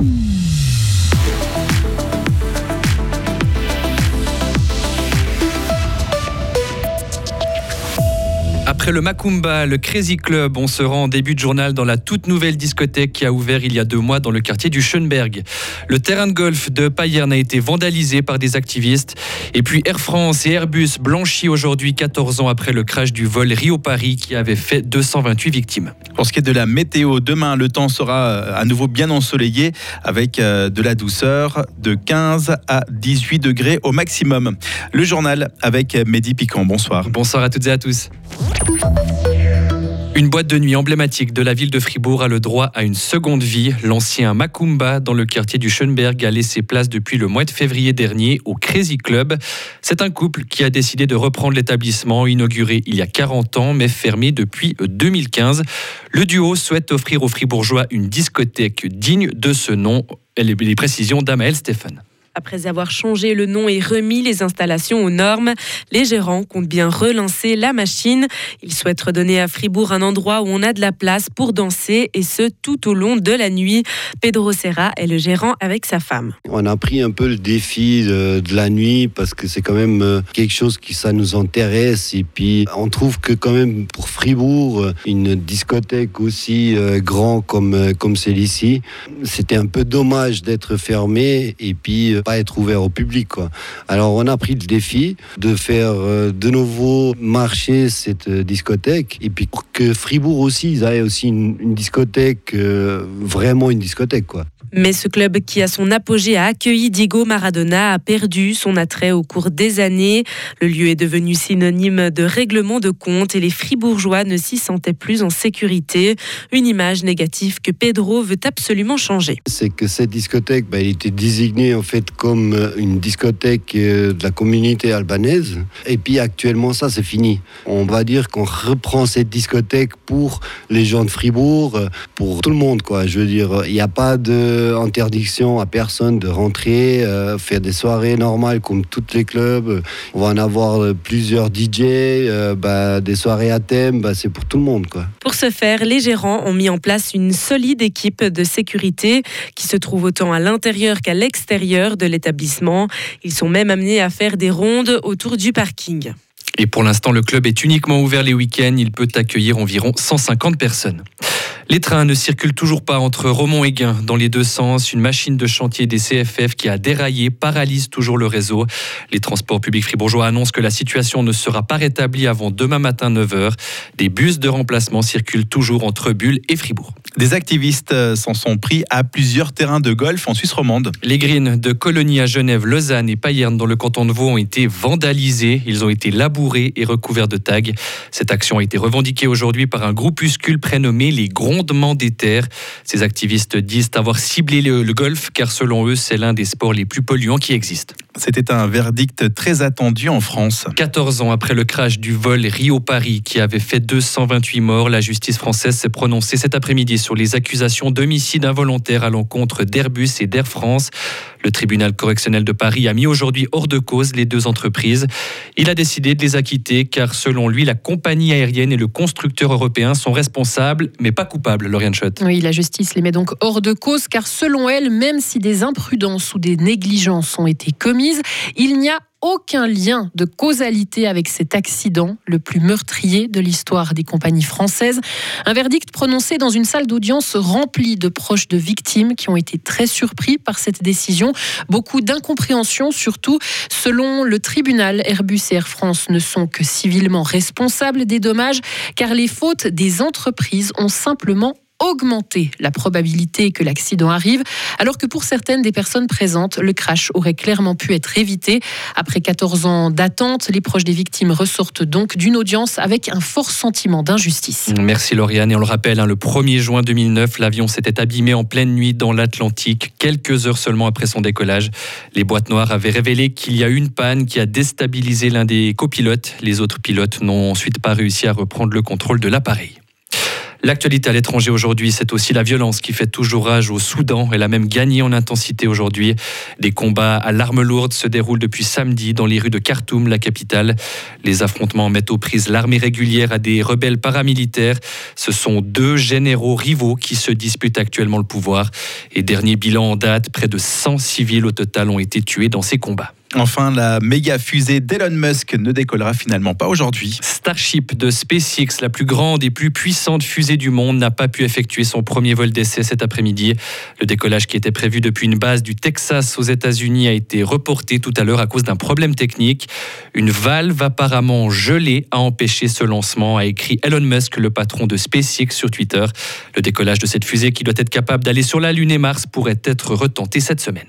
Mm-hmm. Après le Macumba, le Crazy Club, on se rend en début de journal dans la toute nouvelle discothèque qui a ouvert il y a deux mois dans le quartier du Schönberg. Le terrain de golf de Payerne a été vandalisé par des activistes. Et puis Air France et Airbus blanchis aujourd'hui 14 ans après le crash du vol Rio-Paris qui avait fait 228 victimes. Pour ce qui est de la météo, demain le temps sera euh, à nouveau bien ensoleillé avec euh, de la douceur de 15 à 18 degrés au maximum. Le journal avec Mehdi Piquant. Bonsoir. Bonsoir à toutes et à tous. Une boîte de nuit emblématique de la ville de Fribourg a le droit à une seconde vie. L'ancien Macumba dans le quartier du Schönberg a laissé place depuis le mois de février dernier au Crazy Club. C'est un couple qui a décidé de reprendre l'établissement inauguré il y a 40 ans mais fermé depuis 2015. Le duo souhaite offrir aux Fribourgeois une discothèque digne de ce nom. Les précisions d'Amael Stéphane. Après avoir changé le nom et remis les installations aux normes, les gérants comptent bien relancer la machine. Ils souhaitent redonner à Fribourg un endroit où on a de la place pour danser et ce tout au long de la nuit. Pedro Serra est le gérant avec sa femme. On a pris un peu le défi de, la nuit parce que c'est quand même euh, quelque chose qui ça nous intéresse et puis on trouve que quand même pour Fribourg une discothèque aussi euh, grand comme euh, comme celle-ci, c'était un peu dommage d'être fermé et puis être ouvert au public. Quoi. Alors on a pris le défi de faire euh, de nouveau marcher cette euh, discothèque et puis que Fribourg aussi, ils aient aussi une, une discothèque, euh, vraiment une discothèque. quoi. Mais ce club qui, à son apogée, a accueilli Diego Maradona a perdu son attrait au cours des années. Le lieu est devenu synonyme de règlement de compte et les Fribourgeois ne s'y sentaient plus en sécurité. Une image négative que Pedro veut absolument changer. C'est que cette discothèque, bah, elle était désignée en fait comme une discothèque euh, de la communauté albanaise. Et puis actuellement, ça, c'est fini. On va dire qu'on reprend cette discothèque pour les gens de Fribourg, pour tout le monde, quoi. Je veux dire, il n'y a pas de interdiction à personne de rentrer, euh, faire des soirées normales comme tous les clubs. On va en avoir euh, plusieurs DJ, euh, bah, des soirées à thème, bah, c'est pour tout le monde. Quoi. Pour ce faire, les gérants ont mis en place une solide équipe de sécurité qui se trouve autant à l'intérieur qu'à l'extérieur de l'établissement. Ils sont même amenés à faire des rondes autour du parking. Et pour l'instant, le club est uniquement ouvert les week-ends. Il peut accueillir environ 150 personnes. Les trains ne circulent toujours pas entre Romont et Guin dans les deux sens. Une machine de chantier des CFF qui a déraillé paralyse toujours le réseau. Les transports publics fribourgeois annoncent que la situation ne sera pas rétablie avant demain matin 9h. Des bus de remplacement circulent toujours entre Bulle et Fribourg. Des activistes euh, s'en sont pris à plusieurs terrains de golf en Suisse romande. Les greens de Colonie à Genève, Lausanne et Payerne dans le canton de Vaud ont été vandalisés. Ils ont été labourés et recouverts de tags. Cette action a été revendiquée aujourd'hui par un groupuscule prénommé les Gronds des terres. Ces activistes disent avoir ciblé le golf car selon eux, c'est l'un des sports les plus polluants qui existent. C'était un verdict très attendu en France. 14 ans après le crash du vol Rio-Paris qui avait fait 228 morts, la justice française s'est prononcée cet après-midi sur les accusations d'homicide involontaire à l'encontre d'Airbus et d'Air France. Le tribunal correctionnel de Paris a mis aujourd'hui hors de cause les deux entreprises. Il a décidé de les acquitter car selon lui, la compagnie aérienne et le constructeur européen sont responsables mais pas coupables, Lauriane Schott. Oui, la justice les met donc hors de cause car selon elle, même si des imprudences ou des négligences ont été commises, il n'y a aucun lien de causalité avec cet accident, le plus meurtrier de l'histoire des compagnies françaises. Un verdict prononcé dans une salle d'audience remplie de proches de victimes qui ont été très surpris par cette décision. Beaucoup d'incompréhension, surtout selon le tribunal. Airbus et Air France ne sont que civilement responsables des dommages car les fautes des entreprises ont simplement augmenter la probabilité que l'accident arrive, alors que pour certaines des personnes présentes, le crash aurait clairement pu être évité. Après 14 ans d'attente, les proches des victimes ressortent donc d'une audience avec un fort sentiment d'injustice. Merci Lauriane. Et on le rappelle, hein, le 1er juin 2009, l'avion s'était abîmé en pleine nuit dans l'Atlantique, quelques heures seulement après son décollage. Les boîtes noires avaient révélé qu'il y a une panne qui a déstabilisé l'un des copilotes. Les autres pilotes n'ont ensuite pas réussi à reprendre le contrôle de l'appareil. L'actualité à l'étranger aujourd'hui, c'est aussi la violence qui fait toujours rage au Soudan. Elle a même gagné en intensité aujourd'hui. Des combats à l'arme lourde se déroulent depuis samedi dans les rues de Khartoum, la capitale. Les affrontements mettent aux prises l'armée régulière à des rebelles paramilitaires. Ce sont deux généraux rivaux qui se disputent actuellement le pouvoir. Et dernier bilan en date, près de 100 civils au total ont été tués dans ces combats. Enfin, la méga fusée d'Elon Musk ne décollera finalement pas aujourd'hui. Starship de SpaceX, la plus grande et plus puissante fusée du monde, n'a pas pu effectuer son premier vol d'essai cet après-midi. Le décollage qui était prévu depuis une base du Texas aux États-Unis a été reporté tout à l'heure à cause d'un problème technique. Une valve apparemment gelée a empêché ce lancement, a écrit Elon Musk, le patron de SpaceX sur Twitter. Le décollage de cette fusée qui doit être capable d'aller sur la Lune et Mars pourrait être retenté cette semaine.